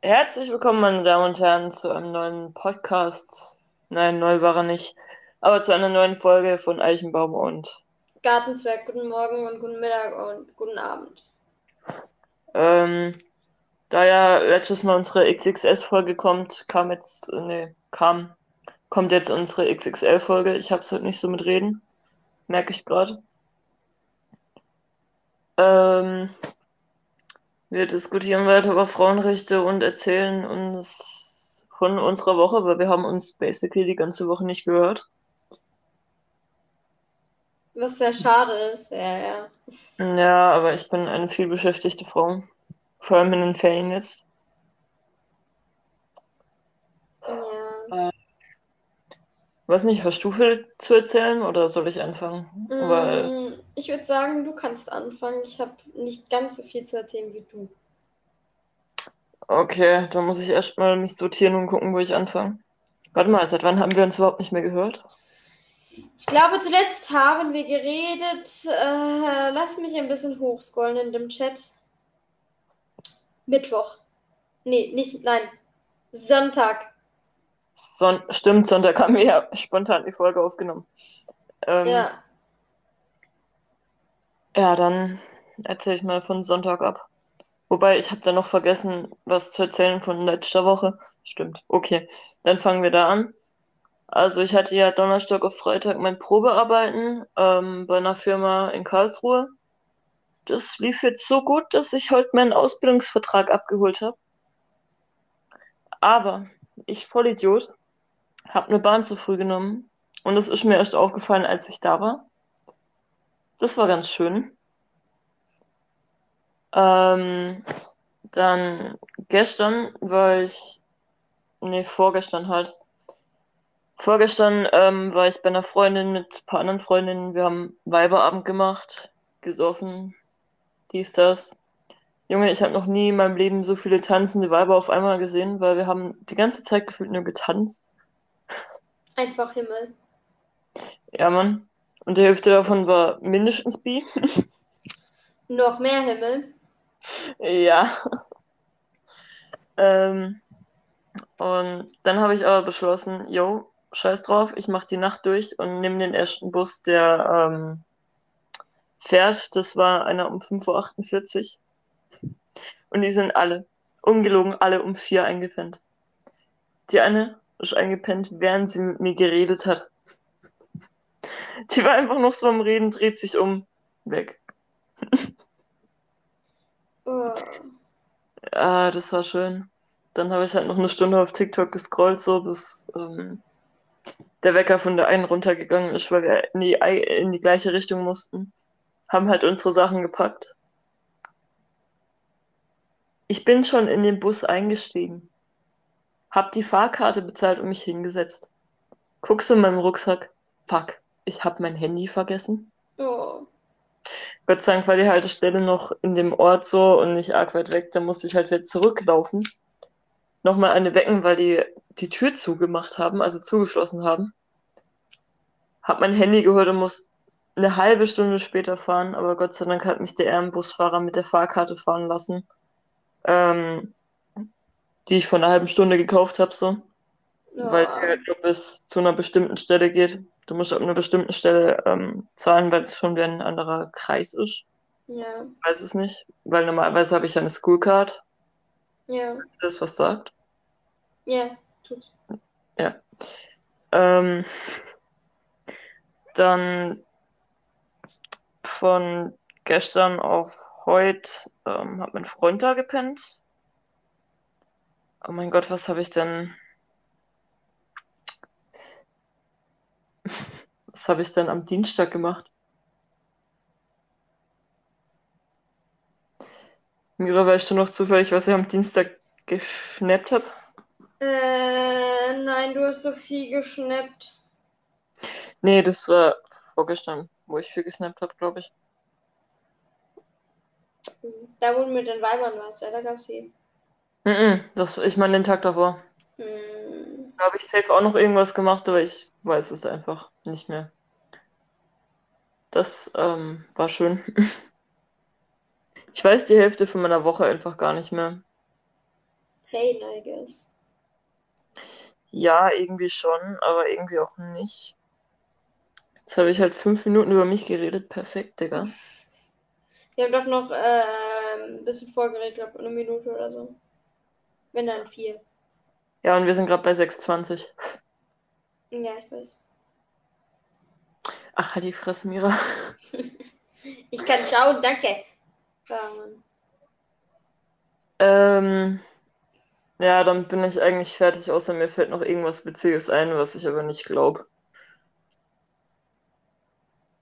Herzlich willkommen, meine Damen und Herren, zu einem neuen Podcast. Nein, neu war er nicht. Aber zu einer neuen Folge von Eichenbaum und Gartenzwerg. Guten Morgen und guten Mittag und guten Abend. ähm, da ja letztes Mal unsere XXS-Folge kommt, kam jetzt, nee, kam, kommt jetzt unsere XXL-Folge. Ich hab's heute nicht so mit Reden. Merke ich gerade. Ähm, wir diskutieren weiter über Frauenrechte und erzählen uns von unserer Woche, weil wir haben uns basically die ganze Woche nicht gehört. Was sehr schade ist, ja, ja. Ja, aber ich bin eine vielbeschäftigte Frau. Vor allem in den Ferien jetzt. Ja. Weiß nicht, hast du viel zu erzählen oder soll ich anfangen? Weil, Mm, Ich würde sagen, du kannst anfangen. Ich habe nicht ganz so viel zu erzählen wie du. okay, dann muss ich erstmal mich sortieren und gucken, wo ich anfange. Warte mal, seit wann haben wir uns überhaupt nicht mehr gehört? Ich glaube, zuletzt haben wir geredet. Äh, lass mich ein bisschen hochscrollen in dem Chat. Mittwoch. Nee, nicht, nein. Sonntag. Son Stimmt, Sonntag haben wir ja spontan die Folge aufgenommen. Ähm, Ja. Ja, dann erzähle ich mal von Sonntag ab. Wobei, ich habe da noch vergessen, was zu erzählen von letzter Woche. Stimmt, okay. Dann fangen wir da an. Also ich hatte ja Donnerstag auf Freitag mein Probearbeiten ähm, bei einer Firma in Karlsruhe. Das lief jetzt so gut, dass ich heute meinen Ausbildungsvertrag abgeholt habe. Aber ich Vollidiot habe eine Bahn zu früh genommen und das ist mir erst aufgefallen, als ich da war. Das war ganz schön. Ähm, dann gestern war ich, nee, vorgestern halt. Vorgestern ähm, war ich bei einer Freundin mit ein paar anderen Freundinnen. Wir haben Weiberabend gemacht, gesoffen, dies, das. Junge, ich habe noch nie in meinem Leben so viele tanzende Weiber auf einmal gesehen, weil wir haben die ganze Zeit gefühlt nur getanzt. Einfach Himmel. Ja, Mann. Und die Hälfte davon war mindestens bi. Noch mehr Himmel. Ja. Ähm, und dann habe ich aber beschlossen, yo, scheiß drauf, ich mache die Nacht durch und nehme den ersten Bus, der ähm, fährt. Das war einer um 5.48 Uhr. Und die sind alle, ungelogen, alle um vier eingepennt. Die eine ist eingepennt, während sie mit mir geredet hat. Die war einfach noch so am Reden, dreht sich um, weg. Oh. Ah, das war schön. Dann habe ich halt noch eine Stunde auf TikTok gescrollt, so bis ähm, der Wecker von der einen runtergegangen ist, weil wir in die, in die gleiche Richtung mussten. Haben halt unsere Sachen gepackt. Ich bin schon in den Bus eingestiegen. Hab die Fahrkarte bezahlt und mich hingesetzt. Guckst du in meinem Rucksack? Fuck, ich hab mein Handy vergessen. Oh. Gott sei Dank war die Haltestelle noch in dem Ort so und nicht arg weit weg. Da musste ich halt wieder zurücklaufen. Nochmal eine wecken, weil die die Tür zugemacht haben, also zugeschlossen haben. Hab mein Handy geholt und muss eine halbe Stunde später fahren, aber Gott sei Dank hat mich der Ehrenbusfahrer mit der Fahrkarte fahren lassen, ähm, die ich vor einer halben Stunde gekauft habe, so, weil sie Oh. halt nur bis zu einer bestimmten Stelle geht. Du musst ab einer bestimmten Stelle ähm, zahlen, weil es schon wieder ein anderer Kreis ist. Ja. Weiß es nicht, weil normalerweise habe ich ja eine Schoolcard, Ja. das was sagt. Ja. Tut's. Ja. Ähm, dann von gestern auf heute ähm, hat mein Freund da gepennt. Oh mein Gott, was habe ich denn? Was habe ich denn am Dienstag gemacht? Mira, weißt du noch zufällig, was ich am Dienstag geschnappt habe? Äh, nein, du hast so viel geschnappt. Nee, das war vorgestern, wo ich viel gesnappt habe, glaube ich. Da, du mit den Weibern warst, ja, da gab's viel. Mhm, das, ich meine den Tag davor. Hm. Da habe ich safe auch noch irgendwas gemacht, aber ich weiß es einfach nicht mehr. Das ähm, war schön. Ich weiß die Hälfte von meiner Woche einfach gar nicht mehr. pain, I guess. Ja, irgendwie schon, aber irgendwie auch nicht. Jetzt habe ich halt fünf Minuten über mich geredet. Perfekt, Digga. Wir haben doch noch äh, ein bisschen vorgeredet, glaube eine Minute oder so. Wenn dann vier. Ja, und wir sind gerade bei 6,20. Ja, ich weiß. Ach, halt die Fresse, Mira. Ich kann schauen, danke. Ähm, ja, dann bin ich eigentlich fertig, außer mir fällt noch irgendwas Witziges ein, was ich aber nicht glaube.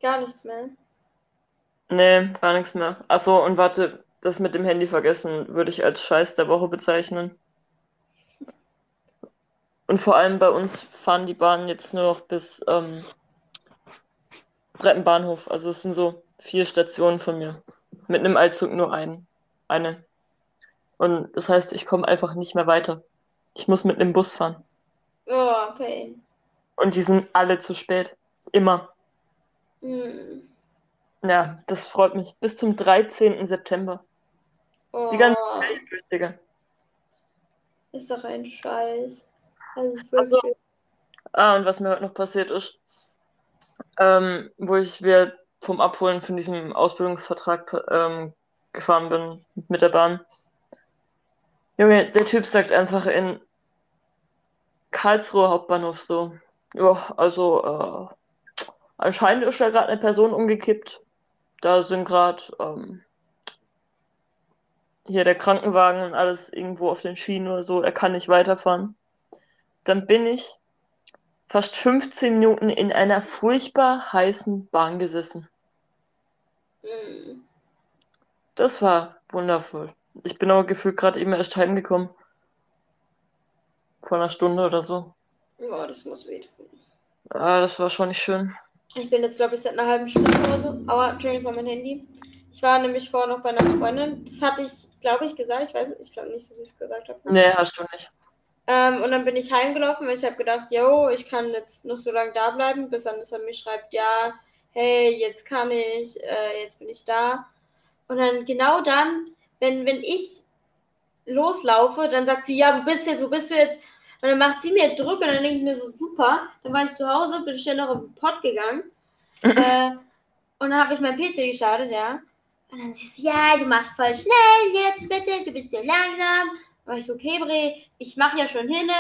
Gar nichts mehr. Nee, gar nichts mehr. Achso, und warte, das mit dem Handy vergessen würde ich als Scheiß der Woche bezeichnen. Und vor allem bei uns fahren die Bahnen jetzt nur noch bis ähm, Brettenbahnhof. Also es sind so vier Stationen von mir. Mit einem Eilzug nur ein, eine. Und das heißt, ich komme einfach nicht mehr weiter. Ich muss mit einem Bus fahren. Oh, pain. Und die sind alle zu spät. Immer. Hm. Ja, das freut mich. Bis zum 13. September. Oh, Die ganze Ferien durch, Digga. ist doch ein Scheiß. Also. Ah, und was mir heute noch passiert ist, ähm, wo ich wieder vom Abholen von diesem Ausbildungsvertrag ähm, gefahren bin mit der Bahn. Junge, der Typ sagt einfach in Karlsruhe Hauptbahnhof so, ja, also äh, anscheinend ist da gerade eine Person umgekippt. Da sind gerade ähm, hier der Krankenwagen und alles irgendwo auf den Schienen oder so. Er kann nicht weiterfahren. Dann bin ich fast 15 Minuten in einer furchtbar heißen Bahn gesessen. Hm. Das war wundervoll. Ich bin aber gefühlt gerade eben erst heimgekommen. Vor einer Stunde oder so. Ja, das muss wehtun. Ah, das war schon nicht schön. Ich bin jetzt, glaube ich, seit einer halben Stunde oder so. Aber, Entschuldigung, das war mein Handy. Ich war nämlich vorher noch bei einer Freundin. Das hatte ich, glaube ich, gesagt. Ich weiß, ich glaube nicht, dass ich es gesagt habe. Nee, hast du nicht. Ähm, und dann bin ich heimgelaufen, weil ich habe gedacht, yo, ich kann jetzt noch so lange da bleiben, bis dann er mir schreibt, ja, hey, jetzt kann ich, äh, jetzt bin ich da. Und dann genau dann, wenn, wenn ich loslaufe, dann sagt sie, ja, wo bist du jetzt, wo bist du jetzt? Und dann macht sie mir Druck und dann denke ich mir so, super. Dann war ich zu Hause, bin schnell noch auf den Pott gegangen. äh, und dann habe ich mein PC gestartet, ja. Und dann sie so, ja, du machst voll schnell jetzt bitte, du bist ja langsam. War ich so, okay, Bre, ich mache ja schon hin,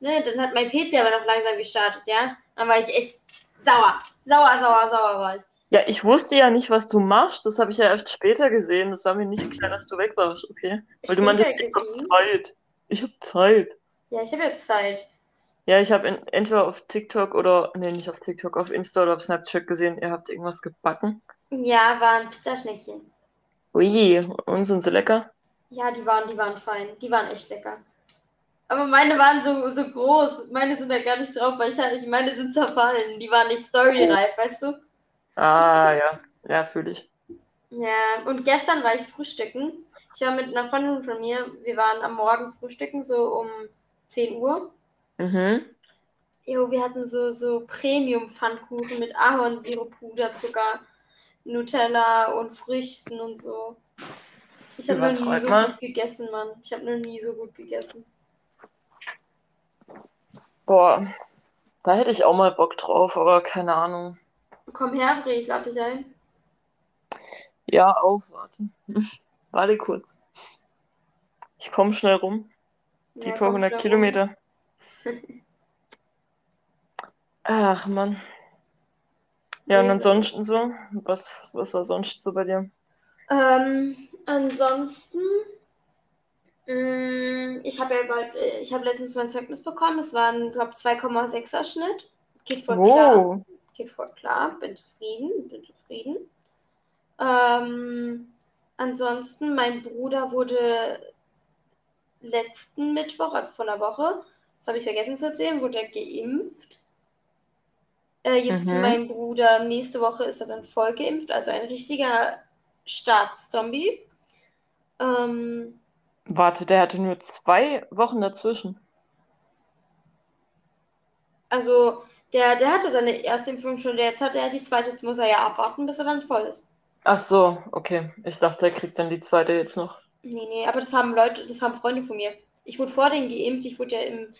ne? Dann hat mein PC aber noch langsam gestartet, ja. Dann war ich echt sauer. Sauer, sauer, sauer war ich. Ja, ich wusste ja nicht, was du machst. Das habe ich ja erst später gesehen. Das war mir nicht klar, dass du weg warst, okay? Weil du meintest, Später ich hab gesehen? Zeit. Ich hab Zeit. Ja, ich habe jetzt Zeit. Ja, ich habe entweder auf TikTok oder, nee, nicht auf TikTok, auf Insta oder auf Snapchat gesehen, ihr habt irgendwas gebacken. Ja, waren Pizzaschneckchen. Ui, und sind sie lecker? Ja, die waren, die waren fein. Die waren echt lecker. Aber meine waren so, so groß. Meine sind da gar nicht drauf, weil ich halt nicht, meine sind zerfallen. Die waren nicht storyreif, weißt du? Ah, ja. Ja, fühle ich. Ja, und gestern war ich frühstücken. Ich war mit einer Freundin von mir, wir waren am Morgen frühstücken, so um 10 Uhr. Mhm. Jo, wir hatten so, so Premium-Pfannkuchen mit Ahornsirup, Puderzucker, Nutella und Früchten und so. Ich habe noch nie so mal. gut gegessen, Mann. Ich habe noch nie so gut gegessen. Boah, da hätte ich auch mal Bock drauf, aber keine Ahnung. Komm her, Bre, ich lade dich ein. Ja, auf, warte. Warte kurz. Ich komme schnell rum. Die Ja, paar hundert. Kilometer. Ach, Mann. Ja, und ansonsten so? Was, was war sonst so bei dir? Ähm, ansonsten, mh, ich habe ja bald, ich habe letztens mein Zeugnis bekommen. Es war ein, glaube 2,6er Schnitt. Geht voll klar. Wow. Geht voll klar. Bin zufrieden. Bin zufrieden. Ähm, ansonsten, mein Bruder wurde letzten Mittwoch, also vor einer Woche, das habe ich vergessen zu erzählen, wurde er geimpft. Äh, jetzt Mhm. mein Bruder, nächste Woche ist er dann voll geimpft, also ein richtiger Staatszombie. Ähm, Warte, der hatte nur zwei Wochen dazwischen. also der, der hatte seine erste Impfung schon, der jetzt hat er die zweite, jetzt muss er ja abwarten, bis er dann voll ist. Ach so, okay. Ich dachte, er kriegt dann die zweite jetzt noch. Nee, nee, aber das haben Leute, das haben Freunde von mir. ich wurde vor denen geimpft. Ich wurde ja im,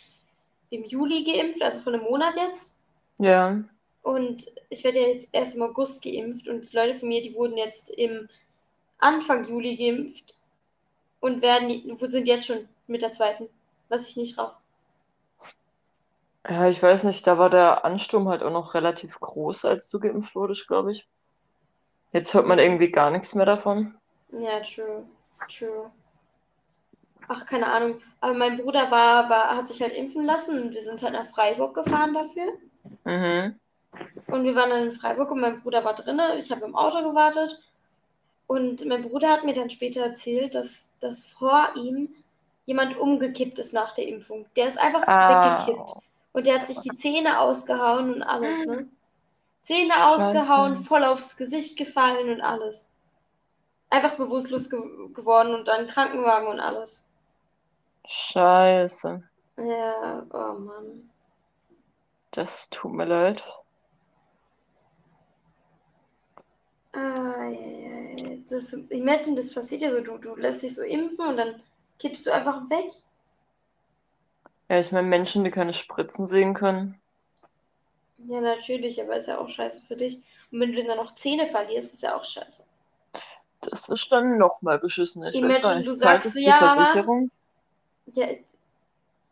im Juli geimpft, also vor einem Monat jetzt. Ja. Und ich werde ja jetzt erst im August geimpft und die Leute von mir, die wurden jetzt im Anfang Juli geimpft und werden, sind jetzt schon mit der zweiten, was ich nicht rauf. Ja, ich weiß nicht, da war der Ansturm halt auch noch relativ groß, als du geimpft wurdest, glaube ich. Jetzt hört man irgendwie gar nichts mehr davon. Ja, true. True. Ach, keine Ahnung. Aber mein Bruder war, war, hat sich halt impfen lassen und wir sind halt nach Freiburg gefahren dafür. Mhm. Und wir waren dann in Freiburg und mein Bruder war drin. Ich habe im Auto gewartet. Und mein Bruder hat mir dann später erzählt, dass, dass vor ihm jemand umgekippt ist nach der Impfung. Der ist einfach Ah. weggekippt. Und der hat sich die Zähne ausgehauen und alles, ne? Zähne Scheiße. ausgehauen, voll aufs Gesicht gefallen und alles. Einfach bewusstlos ge geworden und dann Krankenwagen und alles. Scheiße. Ja, oh Mann. Das tut mir leid. Ah, ja, ja, ja. Das, imagine, das passiert ja so, du, du lässt dich so impfen und dann kippst du einfach weg. Ja, ich meine, Menschen, die keine Spritzen sehen können. Ja, natürlich, aber ist ja auch scheiße für dich. Und wenn du dann noch Zähne verlierst, ist ja auch scheiße. Das ist dann nochmal beschissen. Ich weiß Imagine, gar nicht, du sagst es so, die ja. Versicherung? Ja, ich-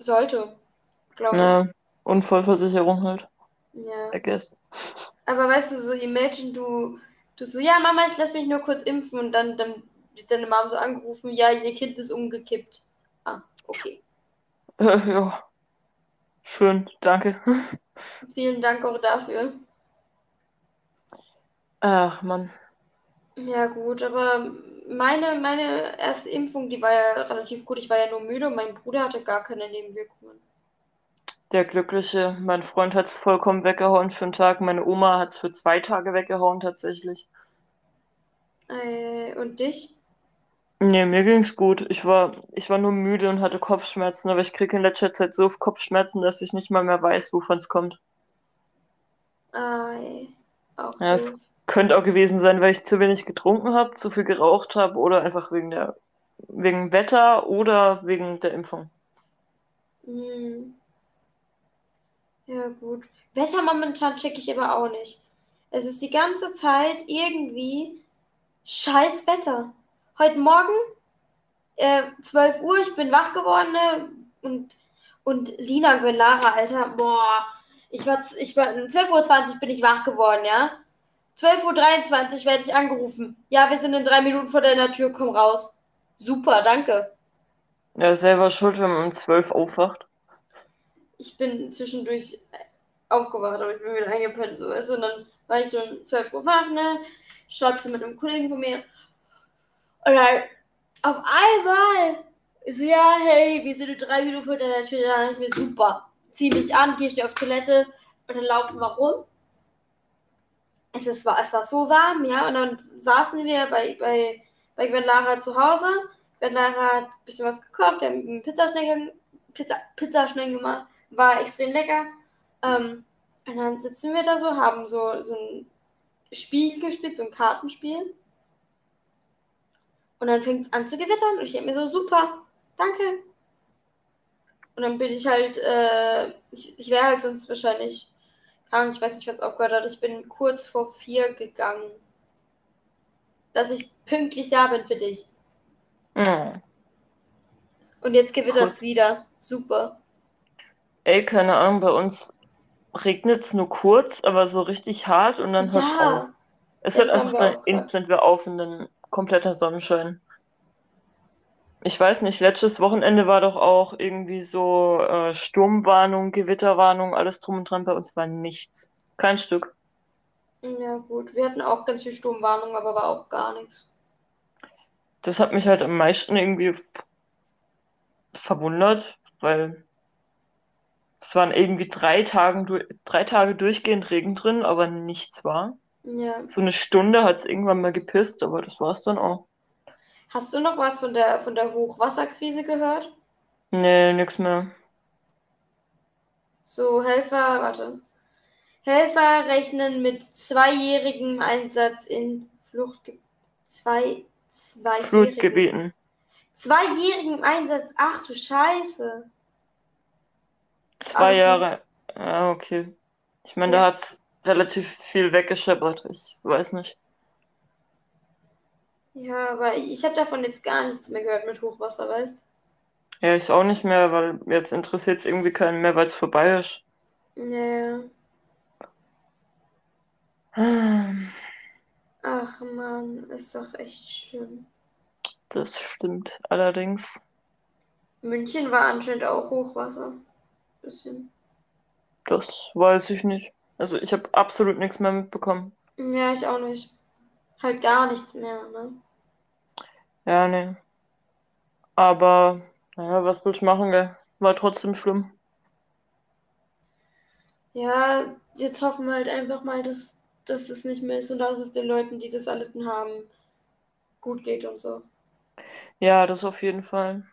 sollte, glaube ich. Ja, Unfallversicherung halt, Ja. I guess. Aber weißt du, so imagine, du, du so, ja, Mama, ich lass mich nur kurz impfen und dann, dann wird deine Mom so angerufen, ja, ihr Kind ist umgekippt. Ah, okay. Äh, ja. Schön, danke. Vielen Dank auch dafür. Ach, Mann. Ja, gut, aber meine, meine erste Impfung, die war ja relativ gut. Ich war ja nur müde und mein Bruder hatte gar keine Nebenwirkungen. Der Glückliche. Mein Freund hat's vollkommen weggehauen für einen Tag. Meine Oma hat's für zwei Tage weggehauen, tatsächlich. Äh, und dich? Nee, mir ging's gut. Ich war, ich war nur müde und hatte Kopfschmerzen, aber ich kriege in letzter Zeit so Kopfschmerzen, dass ich nicht mal mehr weiß, wovon's kommt. Äh, auch Ja, es könnte auch gewesen sein, weil ich zu wenig getrunken habe, zu viel geraucht habe oder einfach wegen der, wegen Wetter oder wegen der Impfung. Hm. Ja, gut. Wetter momentan checke ich aber auch nicht. Es ist die ganze Zeit irgendwie scheiß Wetter. Heute Morgen, äh, 12 Uhr, ich bin wach geworden, ne? Und, und Lina Lara, Alter, boah. Ich war, ich war, 12.20 Uhr bin ich wach geworden, ja? 12.23 Uhr werde ich angerufen. Ja, wir sind in drei Minuten vor deiner Tür, komm raus. Super, danke. Ja, selber schuld, wenn man um 12 aufwacht. Ich bin zwischendurch aufgewacht, aber ich bin wieder eingepennt. So, weißt? Und dann war ich so um 12 Uhr wach, ne? Schreibst du mit einem Kollegen von mir. Und dann auf einmal so, ja, hey, wir sind in drei Minuten vor deiner Tür. Dann dachte ich mir, super. Zieh mich an, geh schnell auf Toilette und dann laufen wir rum. Es, ist, war, es war so warm, ja, und dann saßen wir bei, bei, bei Gwen Lara zu Hause. Gwen Lara hat ein bisschen was gekocht, wir haben Pizza schnell, Pizza, Pizza schnell gemacht war extrem lecker. Ähm, und dann sitzen wir da so, haben so, so ein Spiel gespielt, so ein Kartenspiel. Und dann fängt es an zu gewittern und ich denke mir so, super, danke. Und dann bin ich halt, äh, ich, ich wäre halt sonst wahrscheinlich, keine ich weiß nicht, wann es aufgehört hat, ich bin kurz vor vier gegangen. Dass ich pünktlich da bin für dich. Oh. Und jetzt gewittert es wieder. Super. Ey, keine Ahnung, bei uns regnet's nur kurz, aber so richtig hart und dann hört's Ja, auf. Es hört einfach dann instant wieder auf und dann kompletter Sonnenschein. Ich weiß nicht, letztes Wochenende war doch auch irgendwie so äh, Sturmwarnung, Gewitterwarnung, alles drum und dran. Bei uns war nichts. Kein Stück. Ja, gut. Wir hatten auch ganz viel Sturmwarnung, aber war auch gar nichts. Das hat mich halt am meisten irgendwie verwundert, weil es waren irgendwie drei Tagen, drei Tage durchgehend Regen drin, aber nichts war. Ja. So eine Stunde hat's irgendwann mal gepisst, aber das war's dann auch. Hast du noch was von der, von der Hochwasserkrise gehört? Nee, nix mehr. So, Helfer, warte. Helfer rechnen mit zweijährigem Einsatz in Fluchtge zwei, zweijährigen. Flutgebieten. Zweijährigen im Einsatz. Ach du Scheiße. Zwei Jahre. Ja, okay. Ich meine, da Ja. hat's relativ viel weggescheppert. Ich weiß nicht. Ja, aber ich, ich habe davon jetzt gar nichts mehr gehört mit Hochwasser, weißt Ja, ich auch nicht mehr, weil jetzt interessiert es irgendwie keinen mehr, weil es vorbei ist. Ja. Ach man, ist doch echt schlimm. Das stimmt allerdings. München war anscheinend auch Hochwasser. Bisschen. Das weiß ich nicht. Also ich habe absolut nichts mehr mitbekommen. Ja, ich auch nicht. Halt gar nichts mehr, ne? Ja, nee. Aber, naja, was willst du machen, gell? War trotzdem schlimm. Ja, jetzt hoffen wir halt einfach mal, dass, dass das nicht mehr ist und dass es den Leuten, die das alles haben, gut geht und so. Ja, das auf jeden Fall.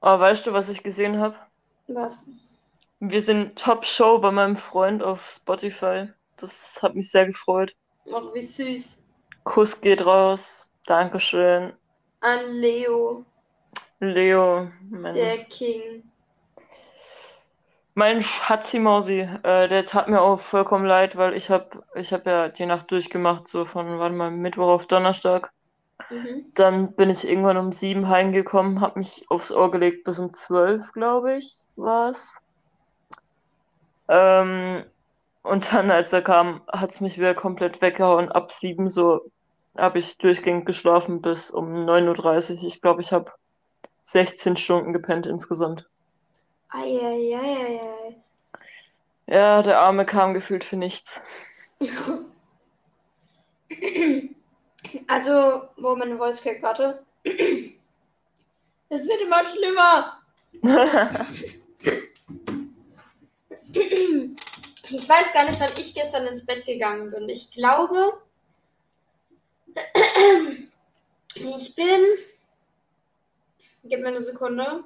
Aber weißt du, was ich gesehen habe? Was? Wir sind Top-Show bei meinem Freund auf Spotify. Das hat mich sehr gefreut. Ach, wie süß. Kuss geht raus. Dankeschön. An Leo, Leo, mein, der King. mein Schatzi-Mausi, äh, der tat mir auch vollkommen leid, weil ich habe ich hab ja die Nacht durchgemacht, so von, warte mal, Mittwoch auf Donnerstag. Mhm. Dann bin ich irgendwann um sieben heimgekommen, habe mich aufs Ohr gelegt bis um zwölf, glaube ich, war's. Ähm, und dann, als er kam, hat's mich wieder komplett weggehauen. Ab sieben so habe ich durchgehend geschlafen bis um 9.30 Uhr. Ich glaube, ich habe 16 Stunden gepennt insgesamt. Eieieiei. Ja, der Arme kam gefühlt für nichts. Also, wo meine Voice Crack, warte. Es wird immer schlimmer. Ich weiß gar nicht, wann ich gestern ins Bett gegangen bin. Ich glaube, ich bin. Gib mir eine Sekunde.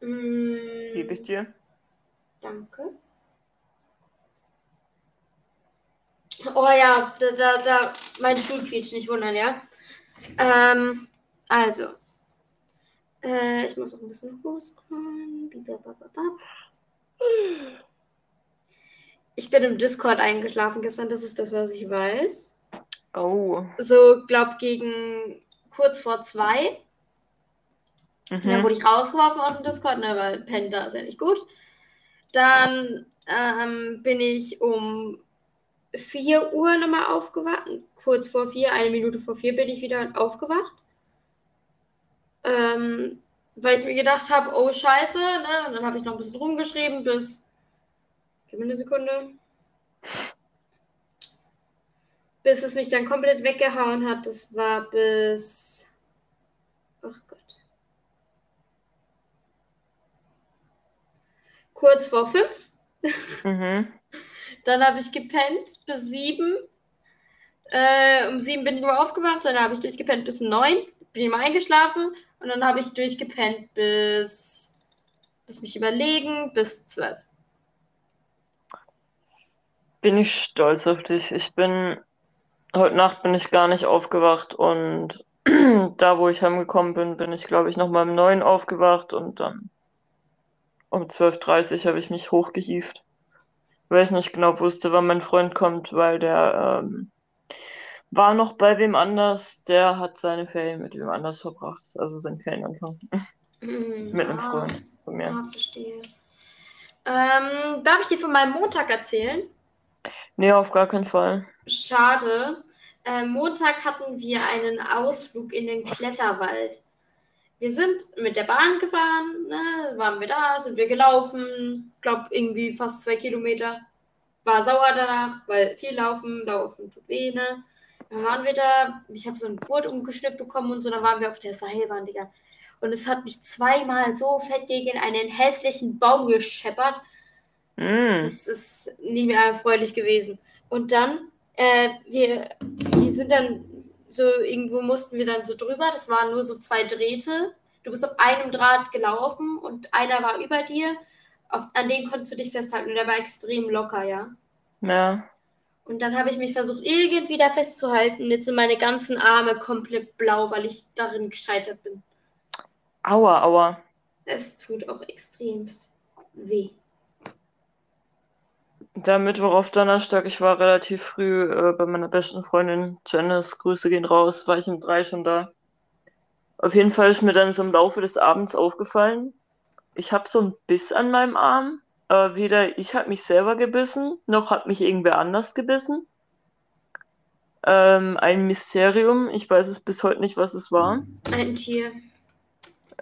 Gebe ich dir. Danke. Oh ja, da, da, da, mein Stuhl quietscht, nicht wundern, ja. Ähm, also. Äh, ich muss noch ein bisschen hochscrollen. Ich bin im Discord eingeschlafen gestern, das ist das, was ich weiß. Oh. So, glaub, gegen kurz vor zwei. Und dann Mhm. wurde ich rausgeworfen aus dem Discord, ne, weil Panda ist ja nicht gut. Dann ähm, bin ich um 4 Uhr nochmal aufgewacht. Kurz vor 4, eine Minute vor 4 bin ich wieder aufgewacht. Ähm, weil ich mir gedacht habe, oh scheiße, ne? Und dann habe ich noch ein bisschen rumgeschrieben bis. Gib mir eine Sekunde. Bis es mich dann komplett weggehauen hat. Das war bis. Ach Gott. Kurz vor fünf. Mhm. Dann habe ich gepennt bis sieben. Äh, um sieben bin ich nur aufgewacht. Dann habe ich durchgepennt bis neun. Bin immer eingeschlafen. Und dann habe ich durchgepennt bis. Bis mich überlegen, bis zwölf. Bin ich stolz auf dich. Ich bin, heute Nacht bin ich gar nicht aufgewacht und da, wo ich heimgekommen bin, bin ich, glaube ich, nochmal um neun aufgewacht und dann um 12.30 Uhr habe ich mich hochgehievt. Weil ich nicht genau wusste, wann mein Freund kommt, weil der ähm, war noch bei wem anders. Der hat seine Ferien mit wem anders verbracht. Also sein Ferienanfang. Mhm, Mit einem ah, Freund von mir. Ah, verstehe. Ähm, darf ich dir von meinem Montag erzählen? Nee, auf gar keinen Fall. Schade. Äh, Montag hatten wir einen Ausflug in den Kletterwald. Wir sind mit der Bahn gefahren, ne, waren wir da, sind wir gelaufen, glaub irgendwie fast zwei Kilometer. War sauer danach, weil viel laufen, laufen tut weh, ne. Dann waren wir da, ich habe so einen Gurt umgeschnippt bekommen und so, dann waren wir auf der Seilbahn, Digga. Und es hat mich zweimal so fett gegen einen hässlichen Baum gescheppert. Mm. Das ist nicht mehr erfreulich gewesen. Und dann, äh, wir, wir sind dann so, irgendwo mussten wir dann so drüber. Das waren nur so zwei Drähte. Du bist auf einem Draht gelaufen und einer war über dir. Auf, an den konntest du dich festhalten und der war extrem locker, ja. Ja. Und dann habe ich mich versucht, irgendwie da festzuhalten. Jetzt sind meine ganzen Arme komplett blau, weil ich darin gescheitert bin. Aua, aua. Es tut auch extremst weh. Der Mittwoch auf Donnerstag, ich war relativ früh äh, bei meiner besten Freundin Janice. Grüße gehen raus, war ich um drei schon da. Auf jeden Fall ist mir dann so im Laufe des Abends aufgefallen, ich habe so einen Biss an meinem Arm. Äh, weder ich habe mich selber gebissen, noch hat mich irgendwer anders gebissen. Ähm, ein Mysterium. Ich weiß es bis heute nicht, was es war. Ein Tier.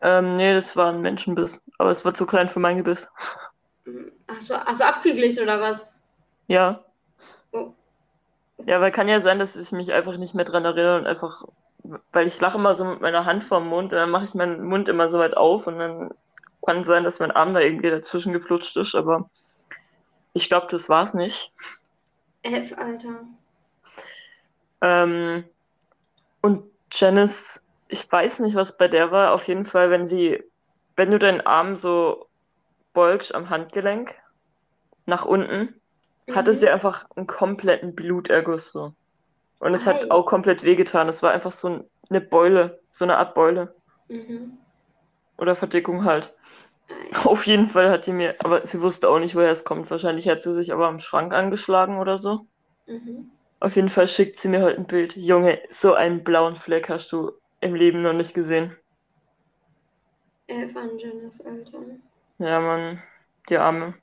Ähm, nee, das war ein Menschenbiss. Aber es war zu klein für mein Gebiss. Hast du, hast du abgeglichen oder was? Ja. Oh. Ja, weil kann ja sein, dass ich mich einfach nicht mehr dran erinnere und einfach, weil ich lache immer so mit meiner Hand vorm Mund und dann mache ich meinen Mund immer so weit auf und dann kann sein, dass mein Arm da irgendwie dazwischen geflutscht ist, aber ich glaube, das war's nicht. F, Alter. Ähm, und Janice, ich weiß nicht, was bei der war. Auf jeden Fall, wenn sie, wenn du deinen Arm so beugst am Handgelenk nach unten, Mhm. hatte sie einfach einen kompletten Bluterguss so. Und es Ei. hat auch komplett wehgetan. Es war einfach so ein- eine Beule, so eine Art Beule Mhm. oder Verdickung halt. Auf jeden Fall hat die mir, aber sie wusste auch nicht, woher es kommt. Wahrscheinlich hat sie sich aber am Schrank angeschlagen oder so. Mhm. Auf jeden Fall schickt sie mir heute ein Bild. Junge, so einen blauen Fleck hast du im Leben noch nicht gesehen. F an Janice, Alter. Ja, Mann, die Arme.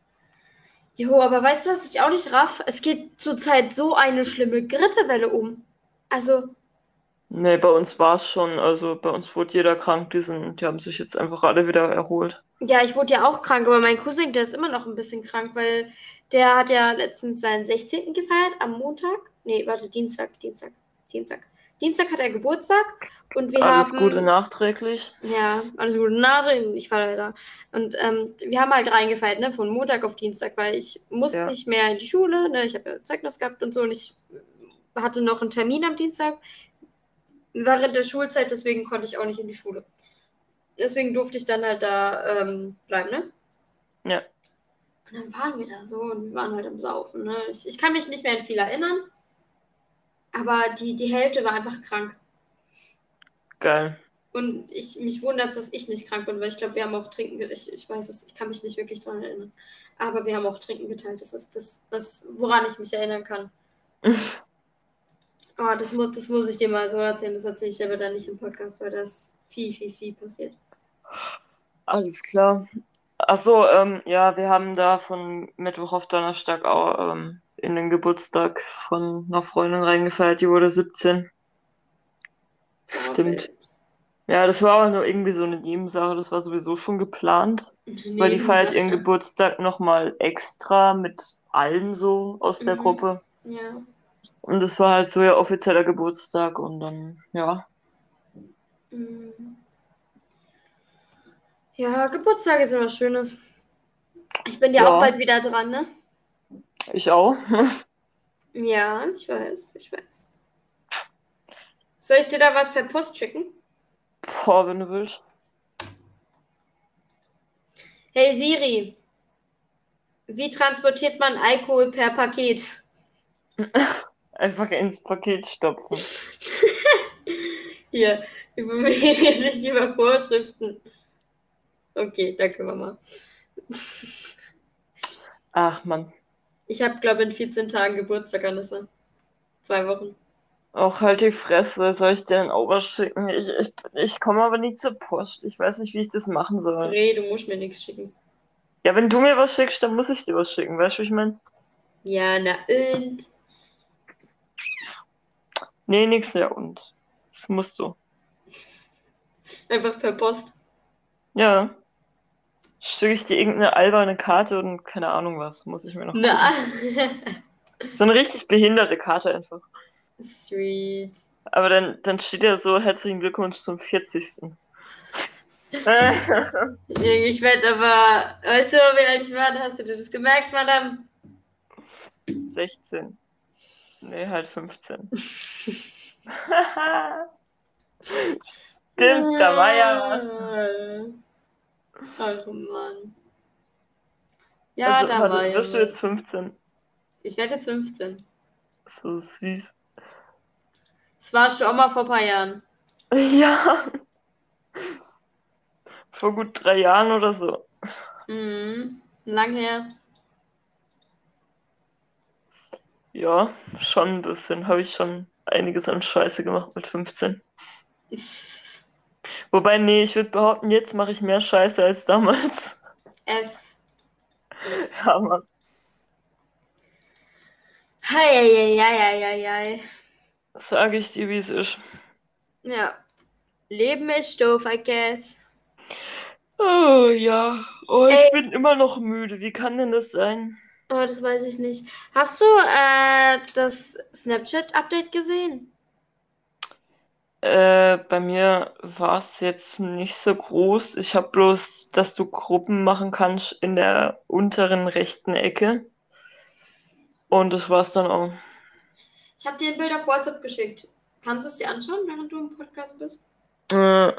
Jo, aber weißt du, was ich auch nicht raff? Es geht zurzeit so eine schlimme Grippewelle um. Also, Nee, bei uns war es schon. Also bei uns wurde jeder krank. Die, sind, die haben sich jetzt einfach alle wieder erholt. ja, ich wurde ja auch krank, aber mein Cousin, der ist immer noch ein bisschen krank, weil der hat ja letztens seinen 16. gefeiert am Montag. Nee, warte, Dienstag, Dienstag, Dienstag. Dienstag hat er Geburtstag und wir Alles haben. Gute nachträglich. Ja, alles Gute Nadel, ich war leider. Und ähm, wir haben halt reingefeiert, ne, von Montag auf Dienstag, weil ich musste Ja. nicht mehr in die Schule, ne, ich habe ja Zeugnis gehabt und so und ich hatte noch einen Termin am Dienstag während der Schulzeit, deswegen konnte ich auch nicht in die Schule. Deswegen durfte ich dann halt da ähm, bleiben, ne? Ja. Und dann waren wir da so und wir waren halt am Saufen, ne? Ich, ich kann mich nicht mehr an viel erinnern, aber die, die Hälfte war einfach krank. Geil. Und ich, mich wundert es, dass ich nicht krank bin, weil ich glaube, wir haben auch Trinken, ich, ich weiß es, ich kann mich nicht wirklich daran erinnern. Aber wir haben auch Trinken geteilt. Das ist das, was, woran ich mich erinnern kann. Oh, das muss, das muss ich dir mal so erzählen. Das erzähle ich aber dann nicht im Podcast, weil das viel, viel, viel passiert. Alles klar. Ach so, ähm, ja, wir haben da von Mittwoch auf Donnerstag auch ähm, in den Geburtstag von einer Freundin reingefeiert. Die wurde 17. Oh, Stimmt. Ja, das war aber nur irgendwie so eine Nebensache. Das war sowieso schon geplant. Weil die feiert ihren. Geburtstag nochmal extra mit allen so aus der Mhm. Gruppe. Ja. Und das war halt so ihr offizieller Geburtstag und dann, ja. Mhm. Ja, Geburtstage sind was Schönes. Ich bin ja, Ja. auch bald wieder dran, ne? Ich auch. Ja, ich weiß, ich weiß. Soll ich dir da was per Post schicken? Boah, wenn du willst. Hey Siri, wie transportiert man Alkohol per Paket? Einfach ins Paket stopfen. Hier, informiere dich über Vorschriften. Okay, danke Mama. Ach man. Ich habe, glaube in 14 Tagen Geburtstag, Anissa. Zwei Wochen. Auch halt die Fresse. Soll ich dir einen Ober schicken? Ich, ich, ich komme aber nie zur Post. Ich weiß nicht, wie ich das machen soll. Ray, du musst mir nichts schicken. Ja, wenn du mir was schickst, dann muss ich dir was schicken. Weißt du, wie ich meine? Ja, na und? Nee, nix, ja und. Das musst du. Einfach per Post. Ja. Schicke ich dir irgendeine alberne Karte und keine Ahnung was. Muss ich mir noch Na. So eine richtig behinderte Karte einfach. Sweet. Aber dann, dann steht ja so, herzlichen Glückwunsch zum 40. Äh, Ich werde aber, weißt du, wie alt ich war? Hast du dir das gemerkt, Madame? 16. Nee, halt 15. Stimmt, da war ja was. Ach Mann. Ja, Also, da warte, war ja wirst du jetzt 15? Ich werde jetzt 15. So süß. Das warst du auch mal vor ein paar Jahren. Ja. Vor gut drei Jahren oder so. Mhm. Lang her. Ja, schon ein bisschen. Habe ich schon einiges an Scheiße gemacht mit 15. Wobei, nee, ich würde behaupten, jetzt mache ich mehr Scheiße als damals. F. Ja, Mann. Heieieiei. Sag ich dir, wie es ist. Ja. Leben ist doof, I guess. Oh ja. Oh, ich Ey. bin immer noch müde. Wie kann denn das sein? Oh, das weiß ich nicht. Hast du äh, das Snapchat-Update gesehen? Äh, bei mir war es jetzt nicht so groß. Ich habe bloß, dass du Gruppen machen kannst in der unteren rechten Ecke. Und das war's dann auch. Ich habe dir ein Bild auf WhatsApp geschickt. Kannst du es dir anschauen, während du im Podcast bist? Äh.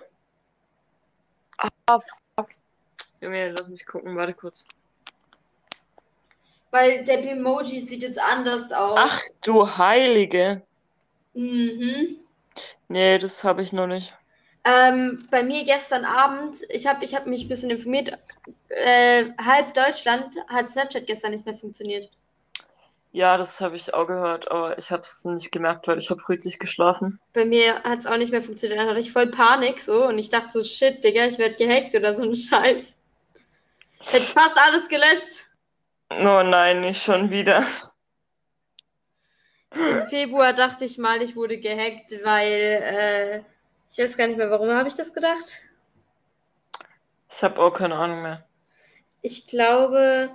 Ah, fuck. Junge, lass mich gucken, warte kurz. Weil der Emoji sieht jetzt anders aus. Ach du Heilige. Mhm. Nee, das habe ich noch nicht. Ähm, bei mir gestern Abend, ich habe ich hab mich ein bisschen informiert, äh, halb Deutschland hat Snapchat gestern nicht mehr funktioniert. Ja, das habe ich auch gehört, aber ich habe es nicht gemerkt, weil ich habe friedlich geschlafen. Bei mir hat es auch nicht mehr funktioniert. Dann hatte ich voll Panik so und ich dachte so, shit, Digga, ich werde gehackt oder so ein Scheiß. Hätte fast alles gelöscht. Oh nein, nicht schon wieder. Im Februar dachte ich mal, ich wurde gehackt, weil äh, ich weiß gar nicht mehr, warum habe ich das gedacht. Ich habe auch keine Ahnung mehr. Ich glaube,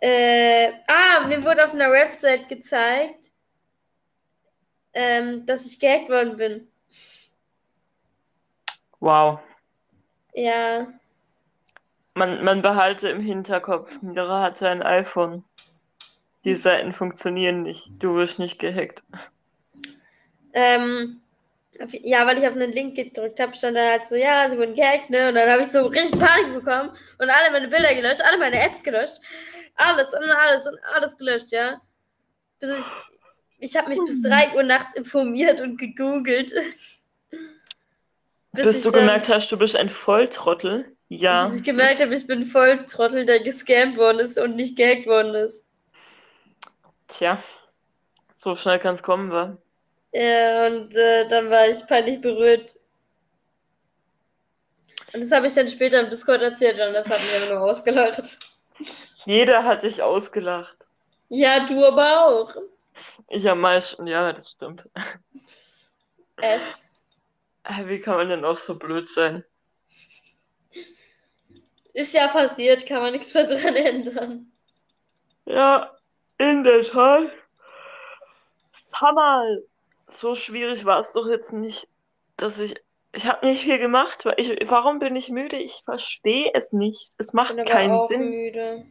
äh, ah, mir wurde auf einer Website gezeigt, ähm, dass ich gehackt worden bin. Wow. Ja, Man, man behalte im Hinterkopf, Mira hatte ein iPhone. Die Seiten funktionieren nicht. Du wirst nicht gehackt. ähm, ja, weil ich auf einen Link gedrückt habe, stand da halt so, ja, sie wurden gehackt, ne? Und dann habe ich so richtig Panik bekommen und alle meine Bilder gelöscht, alle meine Apps gelöscht, alles und alles und alles gelöscht, ja. Bis ich, ich habe mich bis 3 Uhr nachts informiert und gegoogelt. Bis Bis du gemerkt hast, du bist ein Volltrottel. Ja. Bis ich gemerkt habe, ich bin voll Trottel, der gescampt worden ist und nicht gehackt worden ist. Tja. So schnell kann es kommen, wa? Ja, und äh, dann war ich peinlich berührt. Und das habe ich dann später im Discord erzählt und das hat mir nur ausgelacht. Jeder hat dich ausgelacht. Ja, du aber auch. Ich am meisten, ja, das stimmt. F. Äh, Wie kann man denn auch so blöd sein? Ist ja passiert, kann man nichts mehr dran ändern. Ja, in der Tat. Sag mal, so schwierig war es doch jetzt nicht, dass ich. Ich habe nicht viel gemacht, weil ich. Warum bin ich müde? Ich verstehe es nicht. Es macht Bin aber keinen auch Sinn. müde.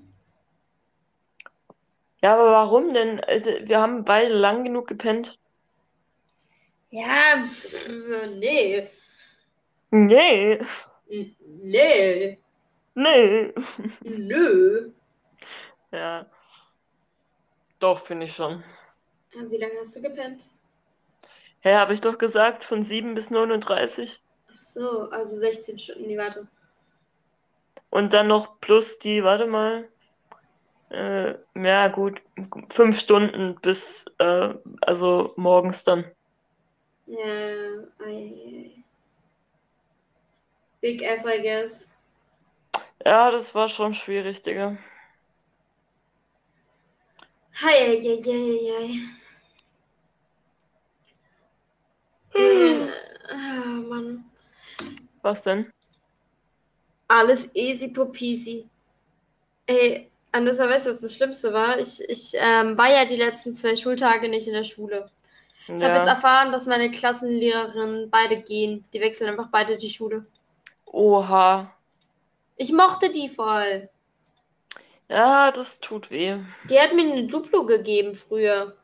Ja, aber warum denn? Also, wir haben beide lang genug gepennt. Ja, pff, nee. Nee, N- Nee. nee. Nö. Ja. Doch, finde ich schon. Wie lange hast du gepennt? Hä, habe ich doch gesagt, von 7 bis 39. Ach so, also 16 Stunden. Nee, warte. Und dann noch plus die, warte mal. Äh, ja, gut, fünf Stunden bis, äh, also morgens dann. Ja, ei. Big F, I guess. Ja, das war schon schwierig, Digga. Hei, ei, ei, ei, ei, ei. Junge, Ah, Mann. Was denn? Alles easy peasy. Ey, Andessa, weißt du, was das Schlimmste war? Ich, ich ähm, war ja die letzten zwei Schultage nicht in der Schule. Ich habe jetzt Ja. erfahren, dass meine Klassenlehrerinnen beide gehen. Die wechseln einfach beide die Schule. Oha. Ich mochte die voll. Ja, das tut weh. Die hat mir eine Duplo gegeben früher.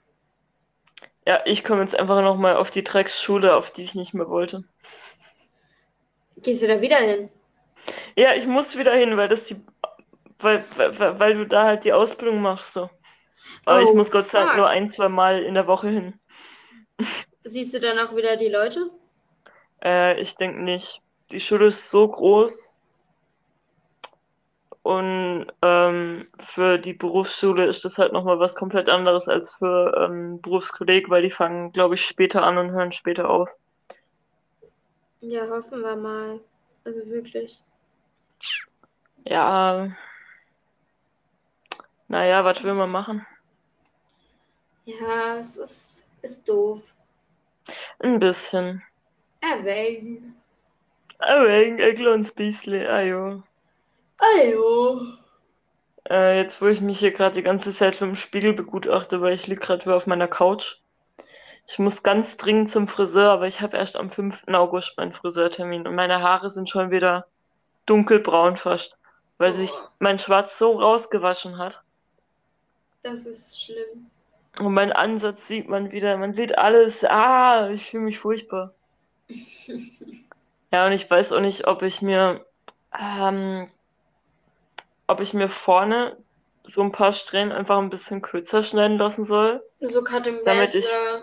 Ja, ich komme jetzt einfach nochmal auf die Drecksschule, auf die ich nicht mehr wollte. Gehst du da wieder hin? Ja, ich muss wieder hin, weil das die, weil, weil, weil du da halt die Ausbildung machst, so. Aber ich Oh, muss Gott sei Dank nur ein, zwei Mal in der Woche hin. Siehst du dann auch wieder die Leute? Äh, ich denke nicht. Die Schule ist so groß. Und ähm, für die Berufsschule ist das halt nochmal was komplett anderes als für ähm, Berufskolleg, weil die fangen, glaube ich, später an und hören später auf. Ja, hoffen wir mal. Also wirklich. Ja. Naja, was will man machen? Ja, es ist, ist doof. Ein bisschen. Erwägen. Aber ein, ein kleines bisschen, ah ja. Ajo. Äh, jetzt, wo ich mich hier gerade die ganze Zeit so im Spiegel begutachte, weil ich lieg gerade wieder auf meiner Couch. Ich muss ganz dringend zum Friseur, aber ich habe erst am 5. August meinen Friseurtermin und meine Haare sind schon wieder dunkelbraun fast, weil sich Oh. mein Schwarz so rausgewaschen hat. Das ist schlimm. Und mein Ansatz sieht man wieder, man sieht alles. Ah, ich fühle mich furchtbar. Ja, und ich weiß auch nicht, ob ich mir, ähm, ob ich mir vorne so ein paar Strähnen einfach ein bisschen kürzer schneiden lassen soll. So Cutting Damit Bangs, ich- äh,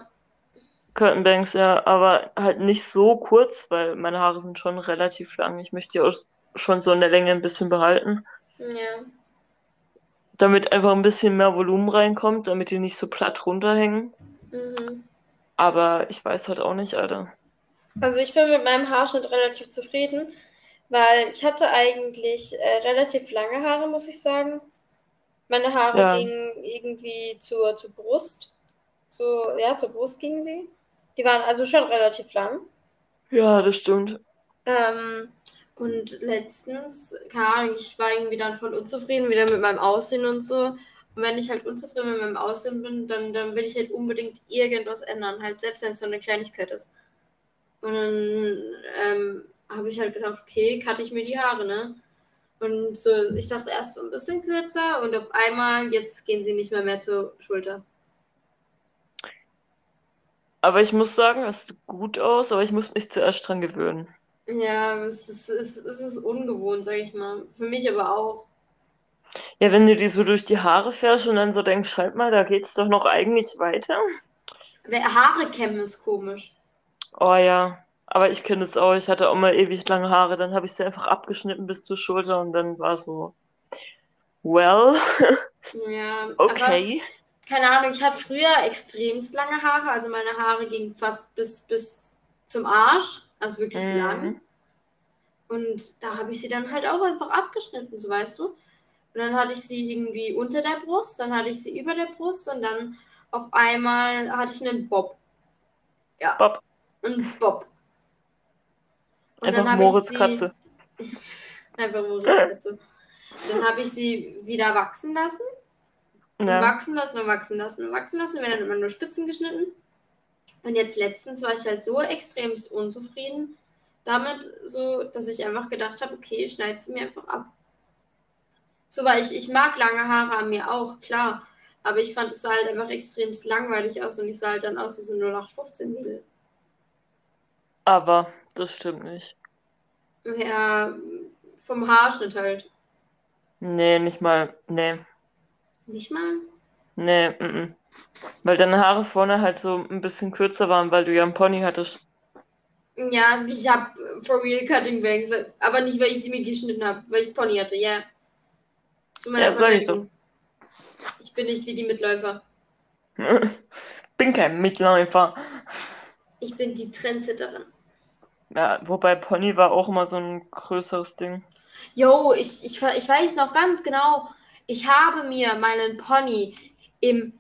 Curtainbanks, ja, aber halt nicht so kurz, weil meine Haare sind schon relativ lang. Ich möchte die auch schon so in der Länge ein bisschen behalten, ja. damit einfach ein bisschen mehr Volumen reinkommt, damit die nicht so platt runterhängen. Mhm. Aber ich weiß halt auch nicht, Alter. Also ich bin mit meinem Haarschnitt relativ zufrieden, weil ich hatte eigentlich äh, relativ lange Haare, muss ich sagen. Meine Haare Ja. gingen irgendwie zur, zur Brust. So, ja, zur Brust gingen sie. Die waren also schon relativ lang. Ja, das stimmt. Ähm, und letztens, keine Ahnung, ich war irgendwie dann voll unzufrieden wieder mit meinem Aussehen und so. Und wenn ich halt unzufrieden mit meinem Aussehen bin, dann, dann will ich halt unbedingt irgendwas ändern, halt selbst wenn es so eine Kleinigkeit ist. Und dann ähm, habe ich halt gedacht, okay, cutte ich mir die Haare, ne? Und so, ich dachte erst so ein bisschen kürzer und auf einmal, jetzt gehen sie nicht mehr mehr zur Schulter. Aber ich muss sagen, es sieht gut aus, aber ich muss mich zuerst dran gewöhnen. Ja, es ist, es, es ist ungewohnt, sag ich mal. Für mich aber auch. Ja, wenn du die so durch die Haare fährst und dann so denkst, halt mal, da geht's doch noch eigentlich weiter. Haare kämmen ist komisch. Oh ja, aber ich kenne es auch. Ich hatte auch mal ewig lange Haare, dann habe ich sie einfach abgeschnitten bis zur Schulter und dann war so, well, Ja, aber okay. keine Ahnung, ich hatte früher extremst lange Haare, also meine Haare gingen fast bis, bis zum Arsch, also wirklich Mhm. lang. Und da habe ich sie dann halt auch einfach abgeschnitten, so weißt du. Und dann hatte ich sie irgendwie unter der Brust, dann hatte ich sie über der Brust und dann auf einmal hatte ich einen Bob. Ja. Bob. Einen Bob. Und Einfach dann habe ich Moritz sie- Katze. Einfach Moritz Katze. Dann habe ich sie wieder wachsen lassen. Und Ja. wachsen lassen und wachsen lassen und wachsen lassen. Wir haben dann immer nur Spitzen geschnitten. Und jetzt letztens war ich halt so extremst unzufrieden damit, so, dass ich einfach gedacht habe, okay, ich schneide sie mir einfach ab. So, weil ich, ich mag lange Haare an mir auch, klar. Aber ich fand es sah halt einfach extremst langweilig aus und ich sah halt dann aus wie so ein 0815-Mädel. Aber das stimmt nicht. Ja, vom Haarschnitt halt. Nee, nicht mal. Nee. Nicht mal? Nee, mm -mm. Weil deine Haare vorne halt so ein bisschen kürzer waren, weil du ja einen Pony hattest. Ja, ich habe for real Cutting Bangs, aber nicht, weil ich sie mir geschnitten habe, weil ich Pony hatte, ja. Zu meiner Ja, sag ich Verteidigung. Ich bin nicht wie die Mitläufer. Bin kein Mitläufer. Ich bin die Trendsetterin. Ja, wobei Pony war auch immer so ein größeres Ding. Yo, ich, ich, ich weiß noch ganz genau, ich habe mir meinen Pony im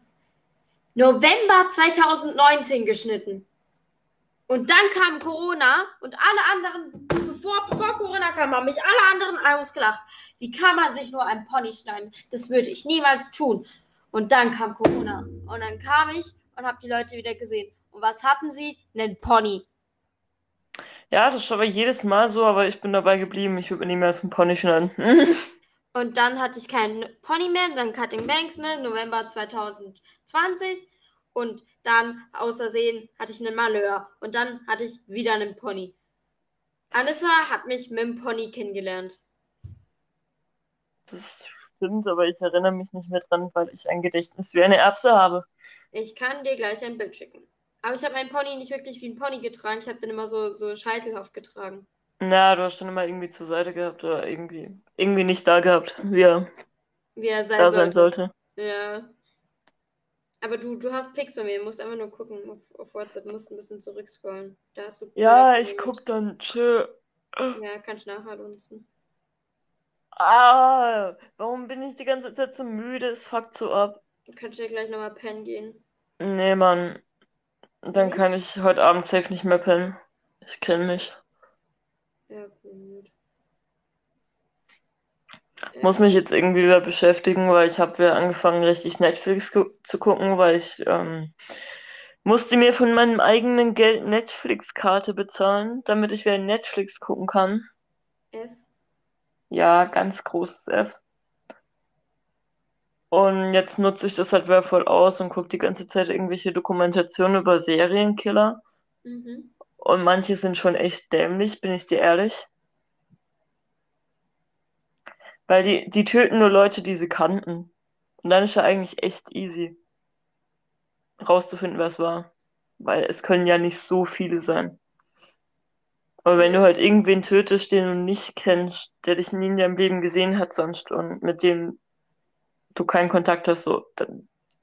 November 2019 geschnitten. Und dann kam Corona und alle anderen, bevor, bevor Corona kam, haben mich alle anderen ausgelacht. Wie kann man sich nur ein Pony schneiden? Das würde ich niemals tun. Und dann kam Corona. Und dann kam ich und habe die Leute wieder gesehen. Und was hatten sie? Einen Pony. Ja, das ist aber jedes Mal so, aber ich bin dabei geblieben. Ich würde mir niemals einen Pony schneiden. Und dann hatte ich keinen Pony mehr, dann Cutting Banks, ne, November 2020. Und dann, außersehen, hatte ich einen Malheur. Und dann hatte ich wieder einen Pony. Anissa hat mich mit dem Pony kennengelernt. Das bestimmt, aber ich erinnere mich nicht mehr dran, weil ich ein Gedächtnis wie eine Erbse habe. Ich kann dir gleich ein Bild schicken. Aber ich habe meinen Pony nicht wirklich wie ein Pony getragen. Ich habe den immer so, so scheitelhaft getragen. Na, du hast schon immer irgendwie zur Seite gehabt oder irgendwie, irgendwie nicht da gehabt, wie er Wie er sein da sollte. sein sollte. Ja. Aber du, du hast Pics bei mir. Du musst einfach nur gucken auf, auf WhatsApp. Du musst ein bisschen zurückscrollen. Da hast du. Ja, ich guck dann. Tschö. Ja, kann ich nachher nutzen. Ah, warum bin ich die ganze Zeit so müde? Es fuckt so ab. Du kannst ja gleich nochmal pennen gehen. Nee, Mann. Dann kann ich heute Abend safe nicht mehr pennen. Ich kenn mich. Ja, gut. Muss mich jetzt irgendwie wieder beschäftigen, weil ich habe wieder angefangen, richtig Netflix zu gucken, weil ich ähm, musste mir von meinem eigenen Geld Netflix-Karte bezahlen, damit ich wieder Netflix gucken kann. F. Ja, ganz großes F. Und jetzt nutze ich das halt wieder voll aus und gucke die ganze Zeit irgendwelche Dokumentationen über Serienkiller. Mhm. Und manche sind schon echt dämlich, bin ich dir ehrlich. Weil die, die töten nur Leute, die sie kannten. Und dann ist ja eigentlich echt easy, rauszufinden, wer es war. Weil es können ja nicht so viele sein. Aber wenn du halt irgendwen tötest, den du nicht kennst, der dich nie in deinem Leben gesehen hat sonst und mit dem du keinen Kontakt hast, so,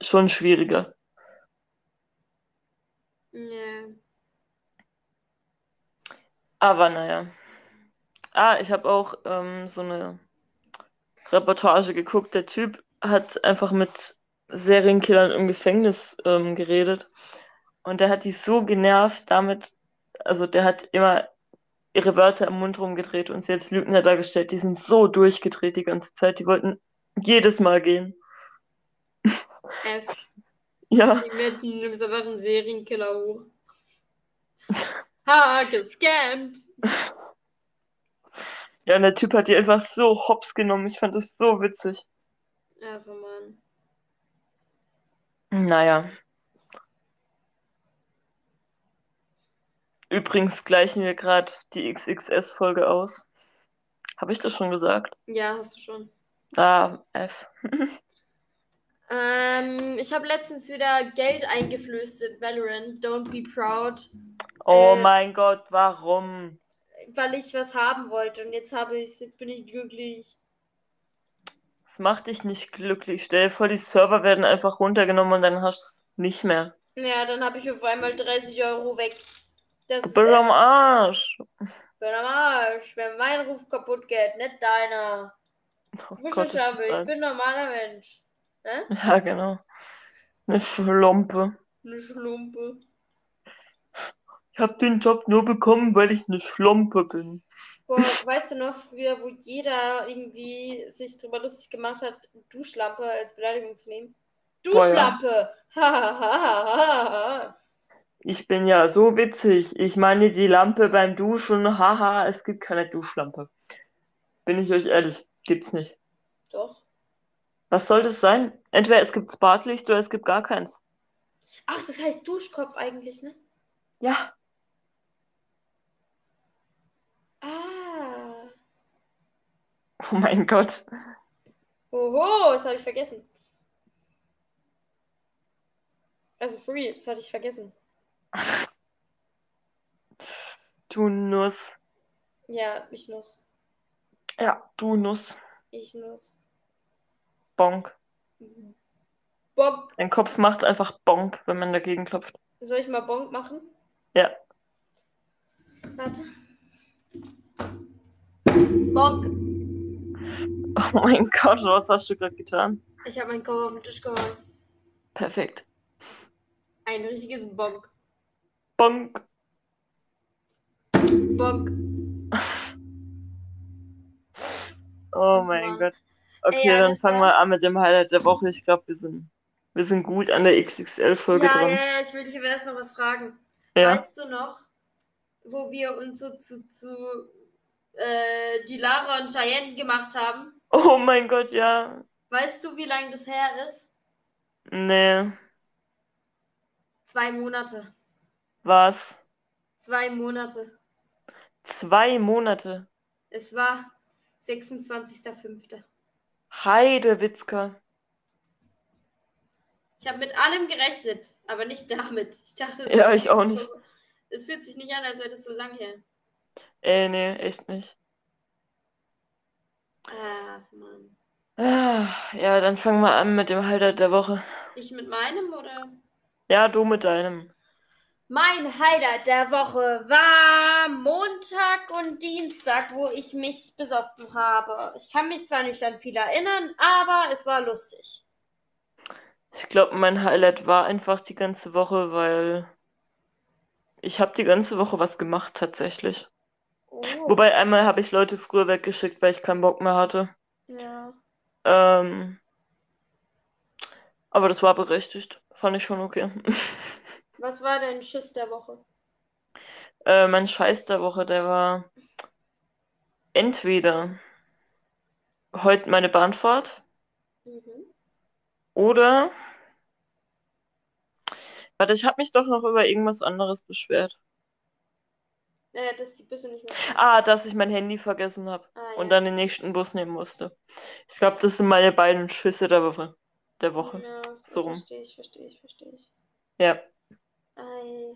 schon schwieriger. Ja. Aber naja. Ah, ich habe auch ähm, so eine Reportage geguckt. Der Typ hat einfach mit Serienkillern im Gefängnis ähm, geredet. Und der hat die so genervt damit, also der hat immer ihre Wörter im Mund rumgedreht und sie als Lügner dargestellt. Die sind so durchgedreht die ganze Zeit. Die wollten jedes Mal gehen. F. Ja, Die Mädchen nimmst einfach einen Serienkiller hoch. Ha, gescammt. ja, und der Typ hat die einfach so hops genommen. Ich fand das so witzig. Ach, oh Mann. Naja. Übrigens gleichen wir gerade die XXS-Folge aus. Habe ich das schon gesagt? Ja, hast du schon. Ah, F. Ähm, ich habe letztens wieder Geld eingeflößt in Valorant. Don't be proud. Oh Äh, mein Gott, warum? Weil ich was haben wollte. Und jetzt habe ich Jetzt bin ich glücklich. Das macht dich nicht glücklich. Stell dir vor, die Server werden einfach runtergenommen und dann hast du es nicht mehr. Ja, dann habe ich auf einmal 30 Euro weg. Das Du ist bist echt am Arsch. bin am Arsch. Wenn mein Ruf kaputt geht, nicht deiner. Oh das Ich bin ein normaler Mensch. Ne? Ja, genau. Eine Schlumpe. Eine Schlumpe. Ich habe den Job nur bekommen, weil ich eine Schlumpe bin. Boah, weißt du noch früher, wo jeder irgendwie sich drüber lustig gemacht hat, Duschlampe als Beleidigung zu nehmen? Boah, ja. Duschlampe! Ich bin ja so witzig. Ich meine die Lampe beim Duschen. Haha, es gibt keine Duschlampe. Bin ich euch ehrlich, gibt's nicht. Doch. Was soll das sein? Entweder es gibt Spartlicht oder es gibt gar keins. Ach, das heißt Duschkopf eigentlich, ne? Ja, Ah. oh mein Gott. Oho, das habe ich vergessen. Also free, das hatte ich vergessen. Du Nuss. Ja, ich Nuss. Ja, du Nuss. Ich Nuss. Bonk. Bob, Dein Kopf macht einfach Bonk, wenn man dagegen klopft. soll ich mal Bonk machen? Ja. Warte. Bonk. Oh mein Gott, was hast du gerade getan? Ich habe meinen Kopf auf den Tisch gehauen. Perfekt. Ein richtiges Bonk. Bonk. Bonk. Oh mein Mann. Gott. Okay, Ey, ja, dann fangen wir an mit dem Highlight der Woche. Ich glaube, wir sind, wir sind gut an der XXL-Folge Ja, dran. ja, ja, ich will dich aber erst noch was fragen. Ja. Weißt du noch, wo wir uns so zu, zu äh, die Lara und Cheyenne gemacht haben? Oh mein Gott, ja. Weißt du, wie lange das her ist? Nee. Zwei Monate. Was? Zwei Monate. Zwei Monate. Es war 26.05. Heidewitzka. Ich habe mit allem gerechnet, aber nicht damit. Ich dachte, es Ja, ich auch nicht. Es fühlt sich nicht an, als wäre das so lang her. Ey, nee, echt nicht. Ach, Mann. Ah, ja, dann fangen wir an mit dem Highlight der Woche. Ich mit meinem oder? Ja, du mit deinem. Mein Highlight der Woche war Montag und Dienstag, wo ich mich besoffen habe. Ich kann mich zwar nicht an viel erinnern, aber es war lustig. Ich glaube, mein Highlight war einfach die ganze Woche, weil ich habe die ganze Woche was gemacht tatsächlich. Oh, Wobei einmal habe ich Leute früher weggeschickt, weil ich keinen Bock mehr hatte. ja. Ähm, aber das war berechtigt. Fand ich schon okay. Was war dein Schiss der Woche? Äh, mein Scheiß der Woche, der war entweder heute meine Bahnfahrt Mhm. oder warte, ich habe mich doch noch über irgendwas anderes beschwert. Äh, dass die Büsse nicht mehr. Ah, dass ich mein Handy vergessen habe Ah, und ja. dann den nächsten Bus nehmen musste. Ich glaube, das sind meine beiden Schüsse der Woche. Der Woche. Ja, So rum. verstehe ich, verstehe ich, verstehe ich. Ja. Ei.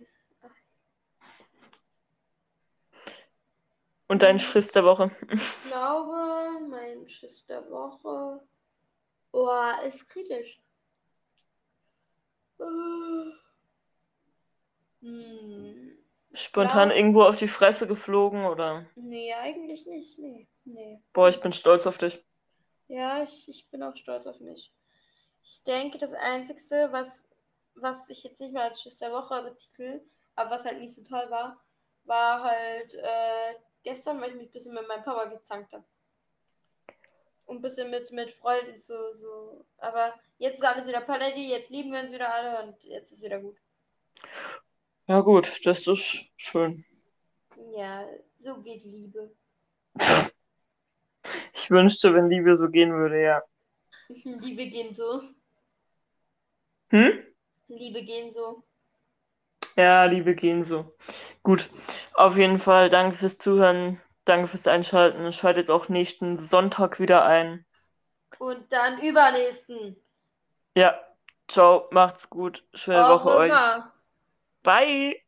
Und dein Schiss der Woche. Ich glaube, mein Schiss der Woche. Boah, ist kritisch. Äh. Hm. Spontan glaub- irgendwo auf die Fresse geflogen oder. Nee, eigentlich nicht. Nee. Nee. Boah, ich bin stolz auf dich. Ja, ich, ich bin auch stolz auf mich. Ich denke, das Einzige, was, was ich jetzt nicht mehr als Schiss der Woche betitel, aber was halt nicht so toll war, war halt äh, gestern, weil ich mich ein bisschen mit meinem Papa gezankt habe. Und ein bisschen mit, mit Freunden so, so. Aber jetzt ist alles wieder Paletti, jetzt lieben wir uns wieder alle und jetzt ist wieder gut. Ja, gut, das ist schön. Ja, so geht Liebe. Ich wünschte, wenn Liebe so gehen würde, ja. Liebe gehen so. Hm? Liebe gehen so. Ja, Liebe gehen so. Gut, auf jeden Fall danke fürs Zuhören, danke fürs Einschalten. Schaltet auch nächsten Sonntag wieder ein. Und dann übernächsten. Ja, ciao, macht's gut. Schöne Au Woche euch. revoir. Bye.